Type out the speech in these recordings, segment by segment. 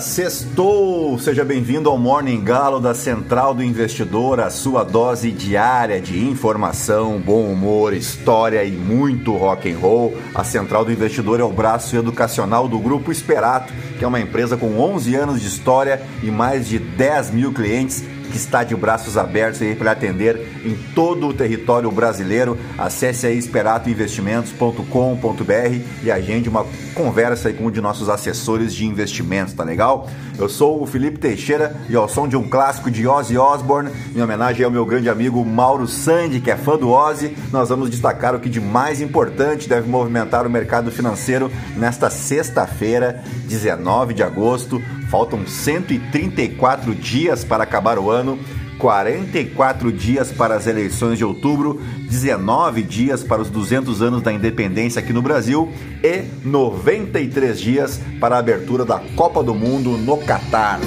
Sextou! Seja bem-vindo ao Morning Galo da Central do Investidor, a sua dose diária de informação, bom humor, história e muito rock and roll. A Central do Investidor é o braço educacional do Grupo Esperato, que é uma empresa com 11 anos de história e mais de 10 mil clientes que está de braços abertos aí para atender em todo o território brasileiro. Acesse aí esperatoinvestimentos.com.br e agende uma conversa aí com um de nossos assessores de investimentos, tá legal? Eu sou o Felipe Teixeira e ao som de um clássico de Ozzy Osbourne, em homenagem ao meu grande amigo Mauro Sandi, que é fã do Ozzy, nós vamos destacar o que de mais importante deve movimentar o mercado financeiro nesta sexta-feira, 19 de agosto. Faltam 134 dias para acabar o ano, 44 dias para as eleições de outubro, 19 dias para os 200 anos da independência aqui no Brasil e 93 dias para a abertura da Copa do Mundo no Catar.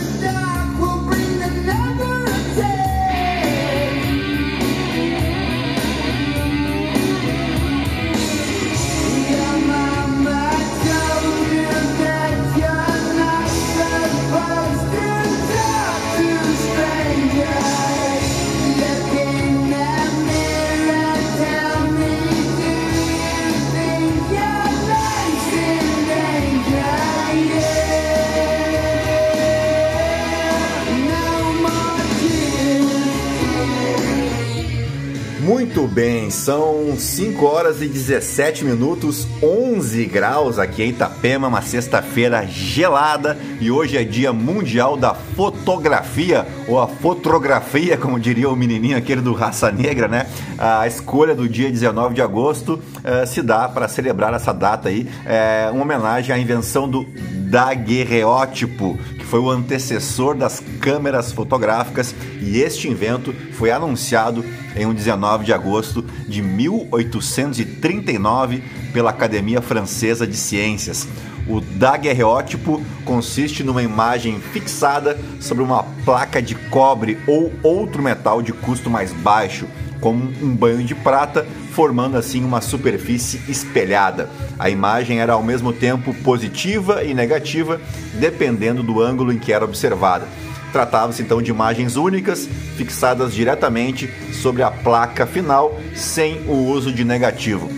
São 5 horas e 17 minutos, 11 graus aqui em Itapema, uma sexta-feira gelada e hoje é dia mundial da fotografia, ou a fotografia, como diria o menininho aquele do Raça Negra, né? A escolha do dia 19 de agosto uh, se dá para celebrar essa data aí, é uma homenagem à invenção do daguerreótipo, que foi o antecessor das câmeras fotográficas, e este invento foi anunciado em um 19 de agosto de 1839 pela Academia Francesa de Ciências. O daguerreótipo consiste numa imagem fixada sobre uma placa de cobre ou outro metal de custo mais baixo, como um banho de prata, formando assim uma superfície espelhada. A imagem era ao mesmo tempo positiva e negativa, dependendo do ângulo em que era observada. Tratava-se então de imagens únicas, fixadas diretamente sobre a placa final, sem o uso de negativo.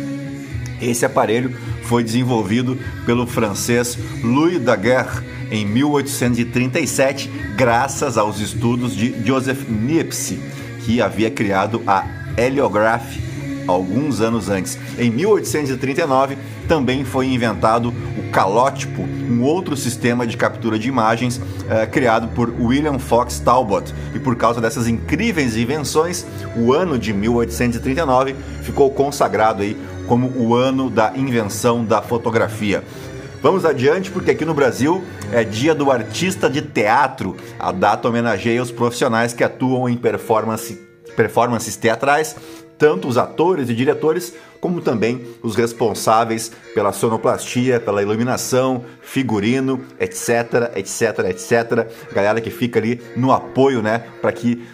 Esse aparelho foi desenvolvido pelo francês Louis Daguerre em 1837, graças aos estudos de Joseph Niepce, que havia criado a heliograph alguns anos antes. Em 1839, também foi inventado o calótipo, um outro sistema de captura de imagens uh, criado por William Fox Talbot. E por causa dessas incríveis invenções, o ano de 1839 ficou consagrado aí como o ano da invenção da fotografia. Vamos adiante, porque aqui no Brasil é dia do artista de teatro. A data homenageia os profissionais que atuam em performance, performances teatrais tanto os atores e diretores, como também os responsáveis pela sonoplastia, pela iluminação, figurino, etc, etc, etc. Galera que fica ali no apoio, né, para que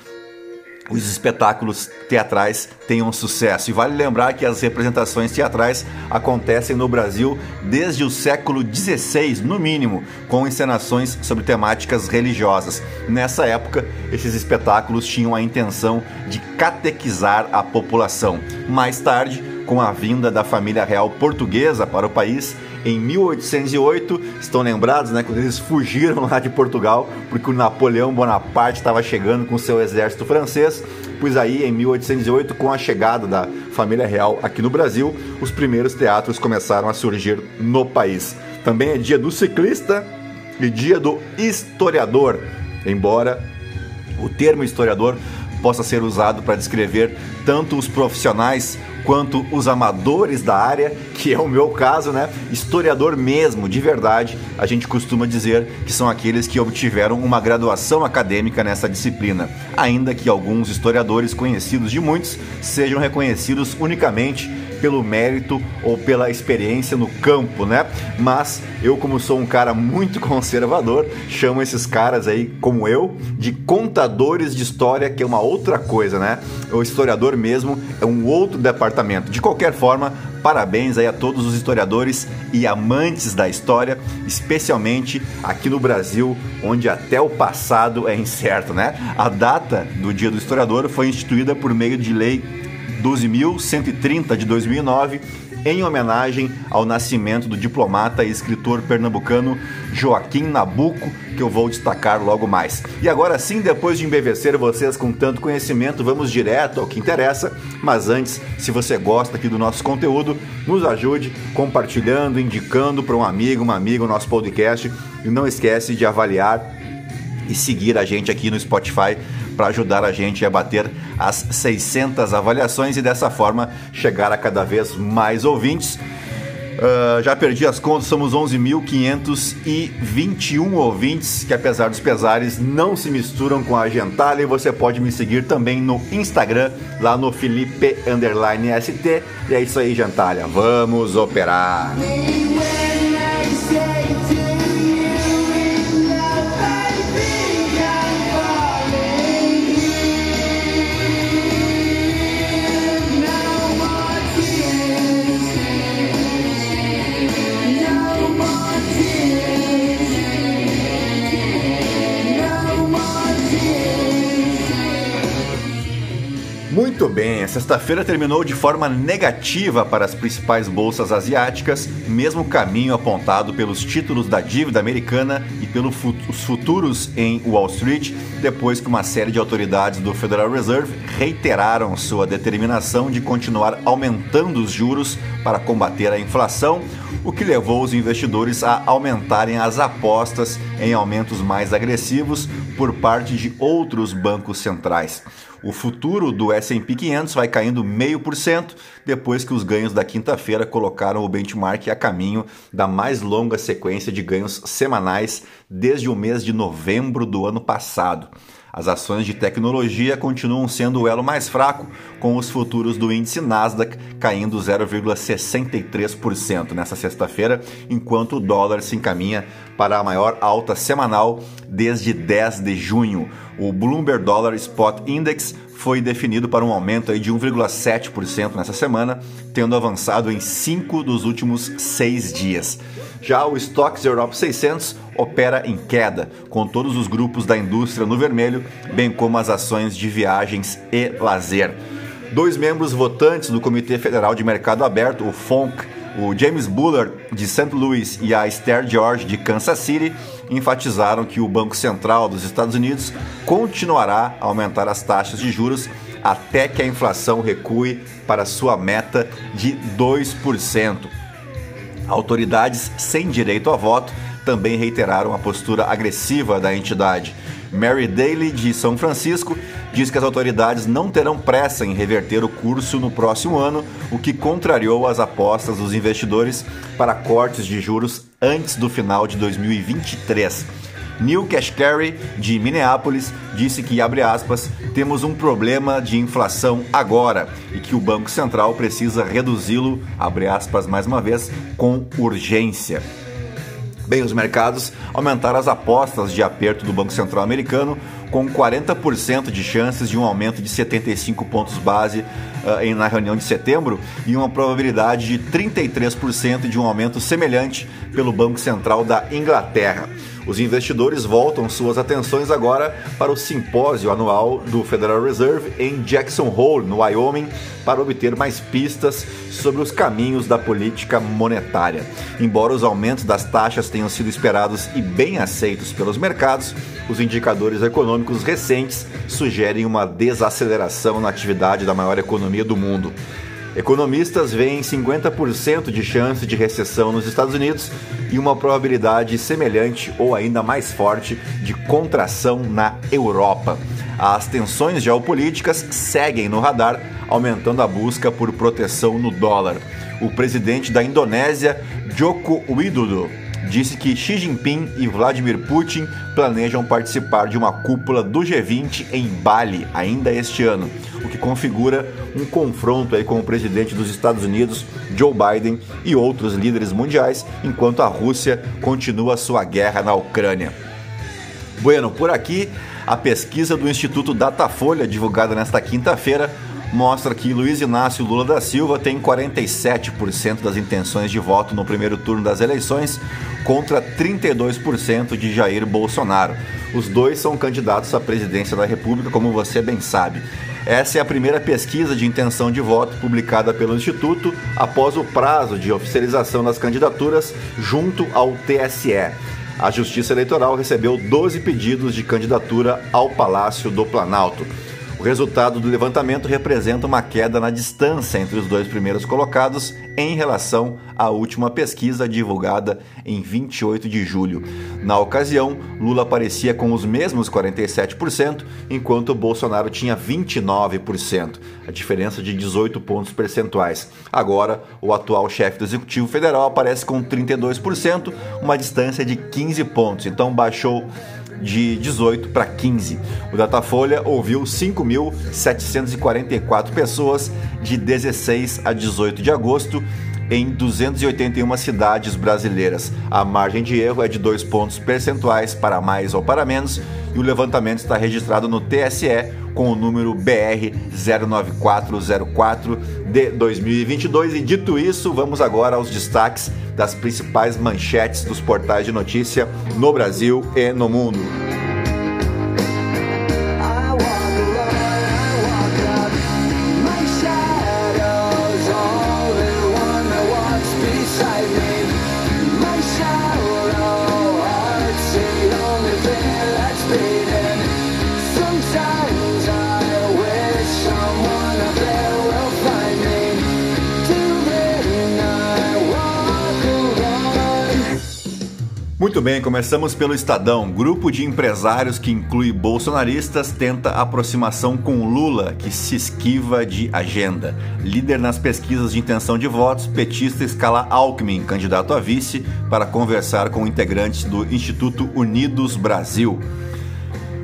os espetáculos teatrais tenham sucesso. E vale lembrar que as representações teatrais acontecem no Brasil desde o século XVI, no mínimo, com encenações sobre temáticas religiosas. Nessa época, esses espetáculos tinham a intenção de catequizar a população. Mais tarde, com a vinda da família real portuguesa para o país, em 1808. Estão lembrados, né, quando eles fugiram lá de Portugal, porque o Napoleão Bonaparte estava chegando com seu exército francês. Pois aí, em 1808, com a chegada da família real aqui no Brasil, os primeiros teatros começaram a surgir no país. Também é dia do ciclista e dia do historiador, embora o termo historiador possa ser usado para descrever tanto os profissionais quanto os amadores da área, que é o meu caso, né? Historiador mesmo, de verdade, a gente costuma dizer que são aqueles que obtiveram uma graduação acadêmica nessa disciplina, ainda que alguns historiadores conhecidos de muitos sejam reconhecidos unicamente pelo mérito ou pela experiência no campo, né? Mas eu, como sou um cara muito conservador, chamo esses caras aí, como eu, de contadores de história, que é uma outra coisa, né? O historiador mesmo é um outro departamento. De qualquer forma, parabéns aí a todos os historiadores e amantes da história, especialmente aqui no Brasil, onde até o passado é incerto, né? A data do Dia do Historiador foi instituída por meio de lei 12.130 de 2009 em homenagem ao nascimento do diplomata e escritor pernambucano Joaquim Nabuco, que eu vou destacar logo mais. E agora sim, depois de embevecer vocês com tanto conhecimento, vamos direto ao que interessa. Mas antes, se você gosta aqui do nosso conteúdo, nos ajude compartilhando, indicando para um amigo, uma amiga o nosso podcast e não esquece de avaliar e seguir a gente aqui no Spotify para ajudar a gente a bater as 600 avaliações e dessa forma chegar a cada vez mais ouvintes. Uh, já perdi as contas, somos 11.521 ouvintes que, apesar dos pesares, não se misturam com a Gentalha. E você pode me seguir também no Instagram, lá no Felipe ST. E é isso aí, Gentalha. Vamos operar! Muito bem, a sexta-feira terminou de forma negativa para as principais bolsas asiáticas, mesmo caminho apontado pelos títulos da dívida americana e pelos futuros em Wall Street, depois que uma série de autoridades do Federal Reserve reiteraram sua determinação de continuar aumentando os juros para combater a inflação, o que levou os investidores a aumentarem as apostas em aumentos mais agressivos por parte de outros bancos centrais. O futuro do S&P 500 vai caindo 0,5% depois que os ganhos da quinta-feira colocaram o benchmark a caminho da mais longa sequência de ganhos semanais desde o mês de novembro do ano passado. As ações de tecnologia continuam sendo o elo mais fraco, com os futuros do índice Nasdaq caindo 0,63% nessa sexta-feira, enquanto o dólar se encaminha para a maior alta semanal desde 10 de junho. O Bloomberg Dollar Spot Index foi definido para um aumento aí de 1,7% nessa semana, tendo avançado em cinco dos últimos seis dias. Já o Stocks Europe 600 opera em queda, com todos os grupos da indústria no vermelho, bem como as ações de viagens e lazer. Dois membros votantes do Comitê Federal de Mercado Aberto, o FONC, o James Bullard de St. Louis e a Esther George de Kansas City enfatizaram que o Banco Central dos Estados Unidos continuará a aumentar as taxas de juros até que a inflação recue para sua meta de 2%. Autoridades sem direito a voto também reiteraram a postura agressiva da entidade. Mary Daly, de São Francisco, diz que as autoridades não terão pressa em reverter o curso no próximo ano, o que contrariou as apostas dos investidores para cortes de juros antes do final de 2023. Neil Kashkari, de Minneapolis, disse que, aspas, temos um problema de inflação agora e que o Banco Central precisa reduzi-lo, mais uma vez, com urgência. Bem, os mercados aumentaram as apostas de aperto do Banco Central americano, com 40% de chances de um aumento de 75 pontos base uh, na reunião de setembro e uma probabilidade de 33% de um aumento semelhante pelo Banco Central da Inglaterra. Os investidores voltam suas atenções agora para o simpósio anual do Federal Reserve em Jackson Hole, no Wyoming, para obter mais pistas sobre os caminhos da política monetária. Embora os aumentos das taxas tenham sido esperados e bem aceitos pelos mercados, os indicadores econômicos recentes sugerem uma desaceleração na atividade da maior economia do mundo. Economistas veem 50% de chance de recessão nos Estados Unidos e uma probabilidade semelhante ou ainda mais forte de contração na Europa. As tensões geopolíticas seguem no radar, aumentando a busca por proteção no dólar. O presidente da Indonésia, Joko Widodo, disse que Xi Jinping e Vladimir Putin planejam participar de uma cúpula do G20 em Bali ainda este ano, o que configura um confronto aí com o presidente dos Estados Unidos, Joe Biden, e outros líderes mundiais, enquanto a Rússia continua sua guerra na Ucrânia. Bueno, por aqui, a pesquisa do Instituto Datafolha, divulgada nesta quinta-feira, mostra que Luiz Inácio Lula da Silva tem 47% das intenções de voto no primeiro turno das eleições, contra 32% de Jair Bolsonaro. Os dois são candidatos à presidência da República, como você bem sabe. Essa é a primeira pesquisa de intenção de voto publicada pelo Instituto após o prazo de oficialização das candidaturas junto ao TSE. A Justiça Eleitoral recebeu 12 pedidos de candidatura ao Palácio do Planalto. O resultado do levantamento representa uma queda na distância entre os dois primeiros colocados em relação à última pesquisa divulgada em 28 de julho. Na ocasião, Lula aparecia com os mesmos 47%, enquanto Bolsonaro tinha 29%, a diferença de 18 pontos percentuais. Agora, o atual chefe do Executivo Federal aparece com 32%, uma distância de 15 pontos, então baixou de 18 para 15. O Datafolha ouviu 5.744 pessoas de 16 a 18 de agosto em 281 cidades brasileiras. A margem de erro é de 2 pontos percentuais para mais ou para menos e o levantamento está registrado no TSE com o número BR 09404 de 2022. E dito isso, vamos agora aos destaques das principais manchetes dos portais de notícia no Brasil e no mundo. Muito bem, começamos pelo Estadão. Grupo de empresários que inclui bolsonaristas tenta aproximação com Lula, que se esquiva de agenda. Líder nas pesquisas de intenção de votos, petista escala Alckmin, candidato a vice, para conversar com integrantes do Instituto Unidos Brasil.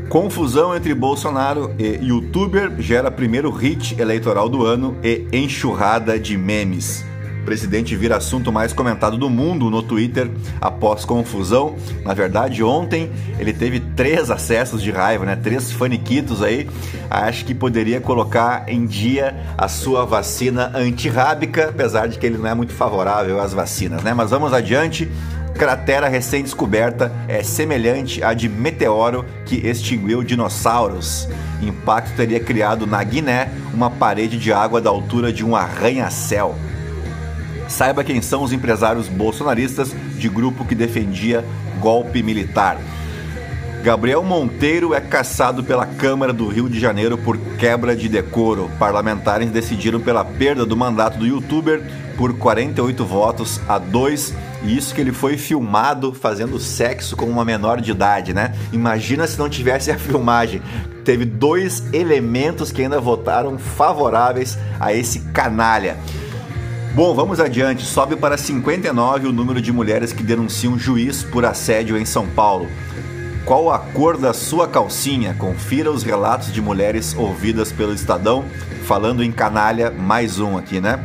Confusão entre Bolsonaro e youtuber gera primeiro hit eleitoral do ano e enxurrada de memes presidente vira assunto mais comentado do mundo no Twitter após confusão. Na verdade, ontem ele teve três acessos de raiva, né? Três faniquitos aí. Acho que poderia colocar em dia a sua vacina antirrábica, apesar de que ele não é muito favorável às vacinas, né? Mas vamos adiante cratera recém-descoberta é semelhante à de meteoro que extinguiu dinossauros. Impacto teria criado na Guiné uma parede de água da altura de um arranha-céu. Saiba quem são os empresários bolsonaristas de grupo que defendia golpe militar. Gabriel Monteiro é caçado pela Câmara do Rio de Janeiro por quebra de decoro. Parlamentares decidiram pela perda do mandato do youtuber por 48 votos a 2. E isso que ele foi filmado fazendo sexo com uma menor de idade, né? Imagina se não tivesse a filmagem. Teve dois elementos que ainda votaram favoráveis a esse canalha. Bom, vamos adiante. Sobe para 59 o número de mulheres que denunciam juiz por assédio em São Paulo. Qual a cor da sua calcinha? Confira os relatos de mulheres ouvidas pelo Estadão. Falando em canalha, mais um aqui, né?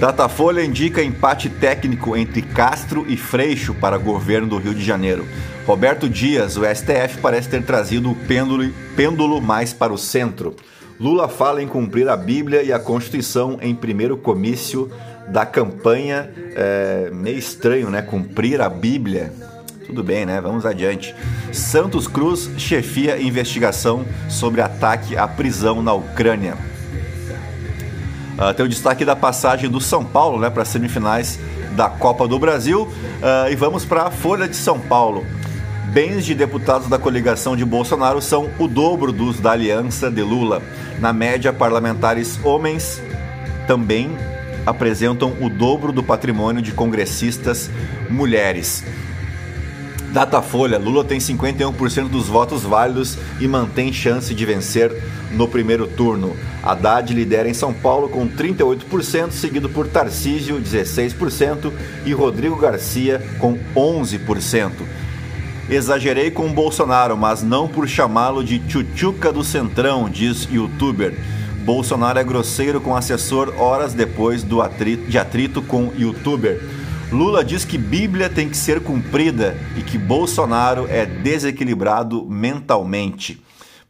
Datafolha indica empate técnico entre Castro e Freixo para governo do Rio de Janeiro. Roberto Dias, o STF, parece ter trazido o pêndulo, pêndulo mais para o centro. Lula fala em cumprir a Bíblia e a Constituição em primeiro comício da campanha. É meio estranho, né? Cumprir a Bíblia. Tudo bem, né? Vamos adiante. Santos Cruz chefia investigação sobre ataque à prisão na Ucrânia. Uh, tem o destaque da passagem do São Paulo né, para as semifinais da Copa do Brasil. Uh, e vamos para a Folha de São Paulo bens de deputados da coligação de Bolsonaro são o dobro dos da aliança de Lula. Na média, parlamentares homens também apresentam o dobro do patrimônio de congressistas mulheres. Datafolha: Lula tem 51% dos votos válidos e mantém chance de vencer no primeiro turno. Haddad lidera em São Paulo com 38%, seguido por Tarcísio, 16%, e Rodrigo Garcia com 11%. Exagerei com Bolsonaro, mas não por chamá-lo de tchutchuca do centrão, diz youtuber. Bolsonaro é grosseiro com assessor horas depois do atrito, de atrito com youtuber. Lula diz que Bíblia tem que ser cumprida e que Bolsonaro é desequilibrado mentalmente.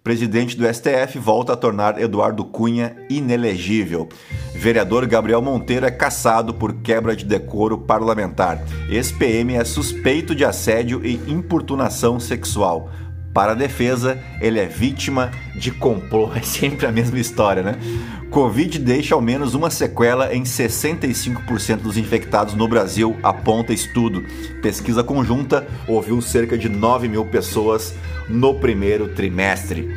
Presidente do STF volta a tornar Eduardo Cunha inelegível. Vereador Gabriel Monteiro é caçado por quebra de decoro parlamentar. Ex-PM é suspeito de assédio e importunação sexual. Para a defesa, ele é vítima de complô. É sempre a mesma história, né? Covid deixa ao menos uma sequela em 65% dos infectados no Brasil, aponta estudo. Pesquisa conjunta ouviu cerca de 9 mil pessoas no primeiro trimestre.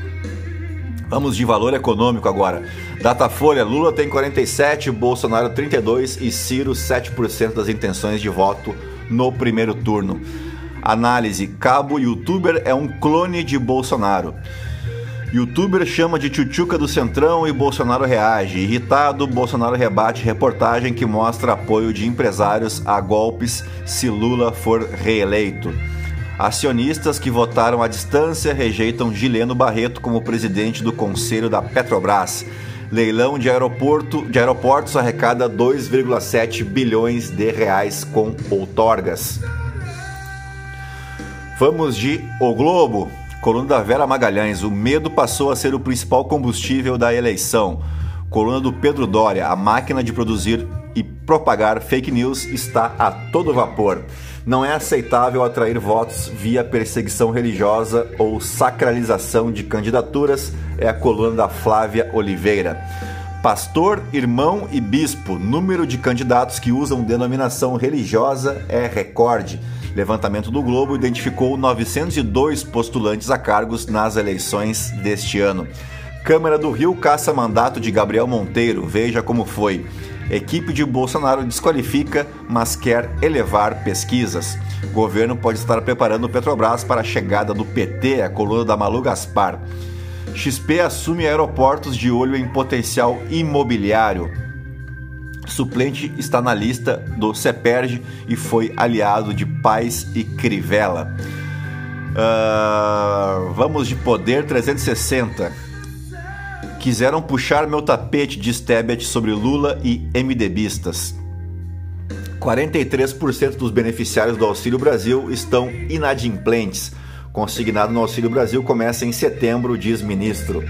Vamos de valor econômico agora. Datafolha: Lula tem 47, Bolsonaro 32 e Ciro 7% das intenções de voto no primeiro turno. Análise: Cabo youtuber é um clone de Bolsonaro. Youtuber chama de tchutchuca do Centrão e Bolsonaro reage. Irritado, Bolsonaro rebate reportagem que mostra apoio de empresários a golpes se Lula for reeleito. Acionistas que votaram à distância rejeitam Gileno Barreto como presidente do Conselho da Petrobras. Leilão de aeroporto de aeroportos arrecada 2,7 bilhões de reais com outorgas. Vamos de O Globo. Coluna da Vera Magalhães. O medo passou a ser o principal combustível da eleição. Coluna do Pedro Dória. A máquina de produzir e propagar fake news está a todo vapor. Não é aceitável atrair votos via perseguição religiosa ou sacralização de candidaturas, é a coluna da Flávia Oliveira. Pastor, irmão e bispo, número de candidatos que usam denominação religiosa é recorde. Levantamento do Globo identificou 902 postulantes a cargos nas eleições deste ano. Câmara do Rio caça mandato de Gabriel Monteiro. Veja como foi. Equipe de Bolsonaro desqualifica, mas quer elevar pesquisas. Governo pode estar preparando o Petrobras para a chegada do PT, a coluna da Malu Gaspar. XP assume aeroportos de olho em potencial imobiliário. Suplente está na lista do CEPERG e foi aliado de Paz e Crivella. Uh, vamos de Poder 360 quiseram puxar meu tapete de Stebet sobre Lula e MDBistas. 43% dos beneficiários do Auxílio Brasil estão inadimplentes. Consignado no Auxílio Brasil começa em setembro, diz ministro.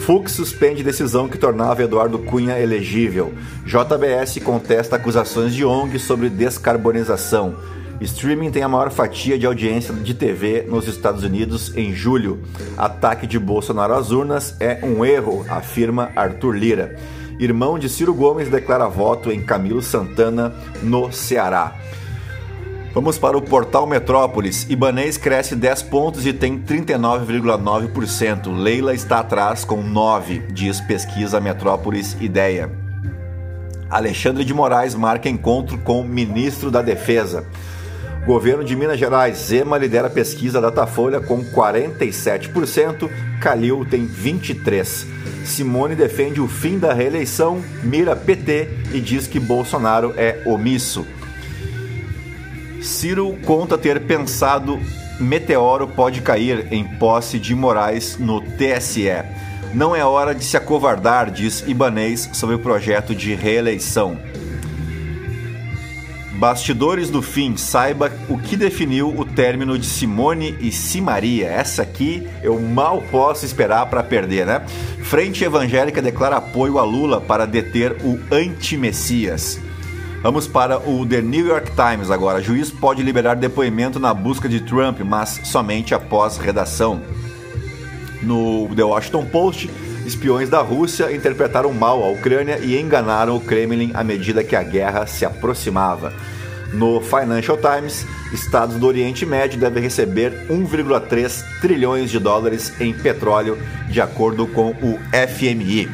Fux suspende decisão que tornava Eduardo Cunha elegível. JBS contesta acusações de ONG sobre descarbonização. Streaming tem a maior fatia de audiência de TV nos Estados Unidos em julho. Ataque de Bolsonaro às urnas é um erro, afirma Arthur Lira. Irmão de Ciro Gomes declara voto em Camilo Santana, no Ceará. Vamos para o portal Metrópolis. Ibanês cresce 10 pontos e tem 39,9%. Leila está atrás com 9, diz pesquisa Metrópolis Ideia. Alexandre de Moraes marca encontro com o ministro da Defesa. Governo de Minas Gerais, Zema lidera a pesquisa Datafolha com 47%, Calil tem 23%. Simone defende o fim da reeleição, mira PT e diz que Bolsonaro é omisso. Ciro conta ter pensado meteoro pode cair em posse de Moraes no TSE. Não é hora de se acovardar, diz Ibanês sobre o projeto de reeleição. Bastidores do fim, saiba o que definiu o término de Simone e Simaria. Essa aqui eu mal posso esperar para perder, né? Frente Evangélica declara apoio a Lula para deter o anti-Messias. Vamos para o The New York Times agora. Juiz pode liberar depoimento na busca de Trump, mas somente após redação. No The Washington Post, espiões da Rússia interpretaram mal a Ucrânia e enganaram o Kremlin à medida que a guerra se aproximava. No Financial Times, estados do Oriente Médio devem receber 1,3 trilhões de dólares em petróleo, de acordo com o FMI.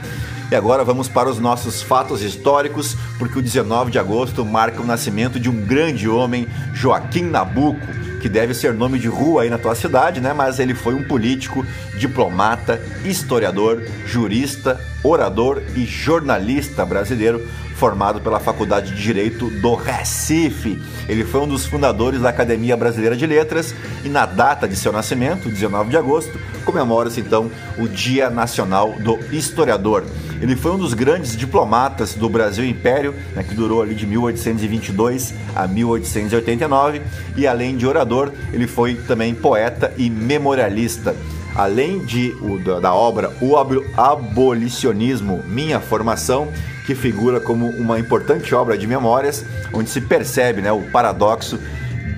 E agora vamos para os nossos fatos históricos, porque o 19 de agosto marca o nascimento de um grande homem, Joaquim Nabuco, que deve ser nome de rua aí na tua cidade, né? Mas ele foi um político, diplomata, historiador, jurista, orador e jornalista brasileiro formado pela Faculdade de Direito do Recife. Ele foi um dos fundadores da Academia Brasileira de Letras e na data de seu nascimento, 19 de agosto, comemora-se então o Dia Nacional do Historiador. Ele foi um dos grandes diplomatas do Brasil Império, né, que durou ali de 1822 a 1889, e além de orador, ele foi também poeta e memorialista. Além de o, da obra O Abolicionismo, Minha Formação, que figura como uma importante obra de memórias, onde se percebe né, o paradoxo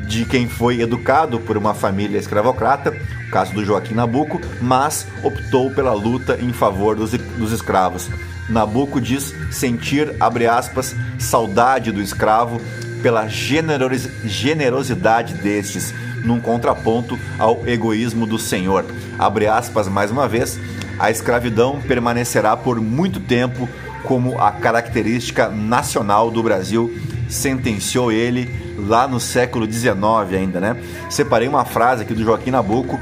de quem foi educado por uma família escravocrata, o caso do Joaquim Nabuco, mas optou pela luta em favor dos, dos escravos. Nabuco diz sentir, abre aspas, saudade do escravo pela generosidade destes, num contraponto ao egoísmo do Senhor. Abre aspas mais uma vez, a escravidão permanecerá por muito tempo como a característica nacional do Brasil, sentenciou ele lá no século XIX ainda, né? Separei uma frase aqui do Joaquim Nabuco: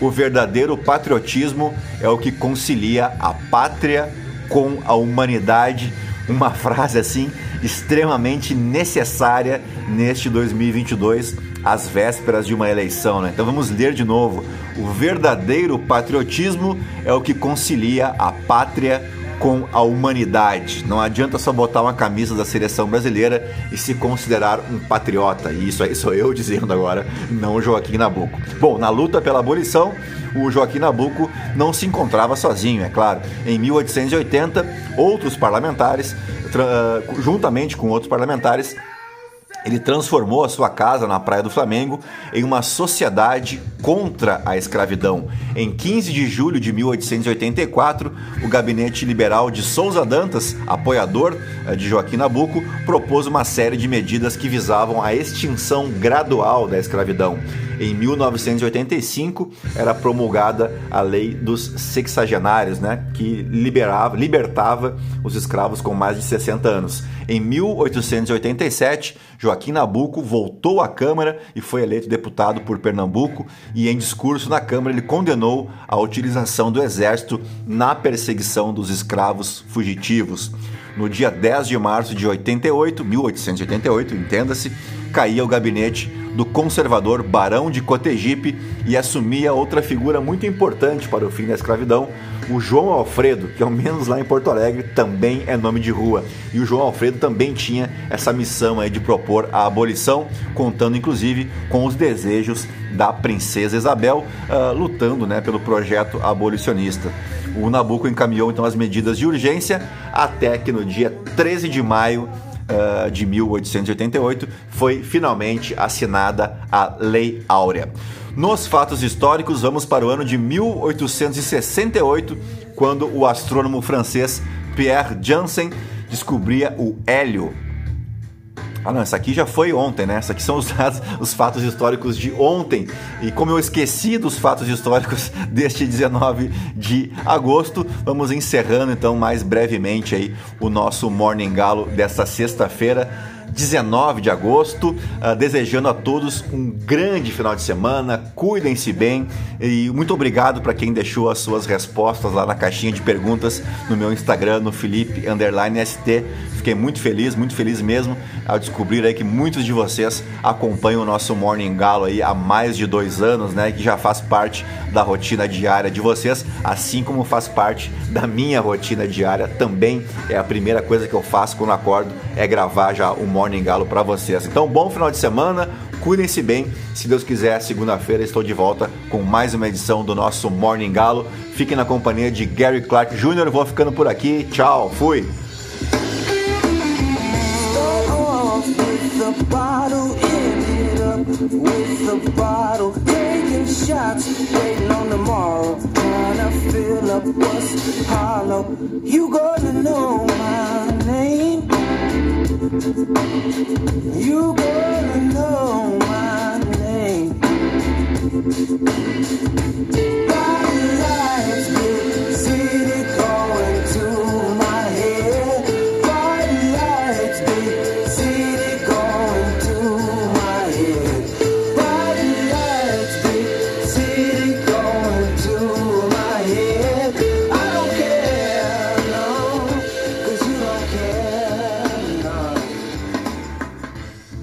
o verdadeiro patriotismo é o que concilia a pátria com a humanidade. Uma frase assim extremamente necessária neste 2022, às vésperas de uma eleição. Né? Então vamos ler de novo. O verdadeiro patriotismo é o que concilia a pátria com a humanidade. Não adianta só botar uma camisa da seleção brasileira e se considerar um patriota. E isso aí sou eu dizendo agora, não Joaquim Nabuco. Bom, na luta pela abolição, o Joaquim Nabuco não se encontrava sozinho, é claro. Em 1880, outros parlamentares, juntamente com outros parlamentares, ele transformou a sua casa na Praia do Flamengo em uma sociedade contra a escravidão. Em 15 de julho de 1884, o gabinete liberal de Souza Dantas, apoiador eh, de Joaquim Nabuco, propôs uma série de medidas que visavam a extinção gradual da escravidão. Em 1985 era promulgada a lei dos sexagenários, né, que liberava, libertava os escravos com mais de 60 anos. Em 1887, Joaquim Nabuco voltou à Câmara e foi eleito deputado por Pernambuco e em discurso na Câmara ele condenou a utilização do exército na perseguição dos escravos fugitivos. No dia 10 de março de 88, 1888, entenda-se, caía o gabinete do conservador Barão de Cotegipe e assumia outra figura muito importante para o fim da escravidão, o João Alfredo, que ao menos lá em Porto Alegre também é nome de rua. E o João Alfredo também tinha essa missão aí de propor a abolição, contando inclusive com os desejos da princesa Isabel, uh, lutando né, pelo projeto abolicionista. O Nabucco encaminhou então as medidas de urgência até que no dia 13 de maio uh, de 1888 foi finalmente assinada a Lei Áurea. Nos fatos históricos, vamos para o ano de 1868, quando o astrônomo francês Pierre Janssen descobria o hélio ah, não, essa aqui já foi ontem, né? Essa aqui são os, dados, os fatos históricos de ontem. E como eu esqueci dos fatos históricos deste 19 de agosto, vamos encerrando então mais brevemente aí o nosso Morning Galo desta sexta-feira 19 de agosto. Uh, desejando a todos um grande final de semana, cuidem-se bem e muito obrigado para quem deixou as suas respostas lá na caixinha de perguntas no meu Instagram, no Felipe ST. Fiquei muito feliz, muito feliz mesmo ao descobrir aí que muitos de vocês acompanham o nosso Morning Galo aí há mais de dois anos, né? Que já faz parte da rotina diária de vocês, assim como faz parte da minha rotina diária também. É a primeira coisa que eu faço quando acordo é gravar já o Morning Galo para vocês. Então, bom final de semana, cuidem-se bem. Se Deus quiser, segunda-feira estou de volta com mais uma edição do nosso Morning Galo. Fiquem na companhia de Gary Clark Jr. Vou ficando por aqui. Tchau, fui. You gonna know my name You gonna know my name. Bright lights, big city calling to my head.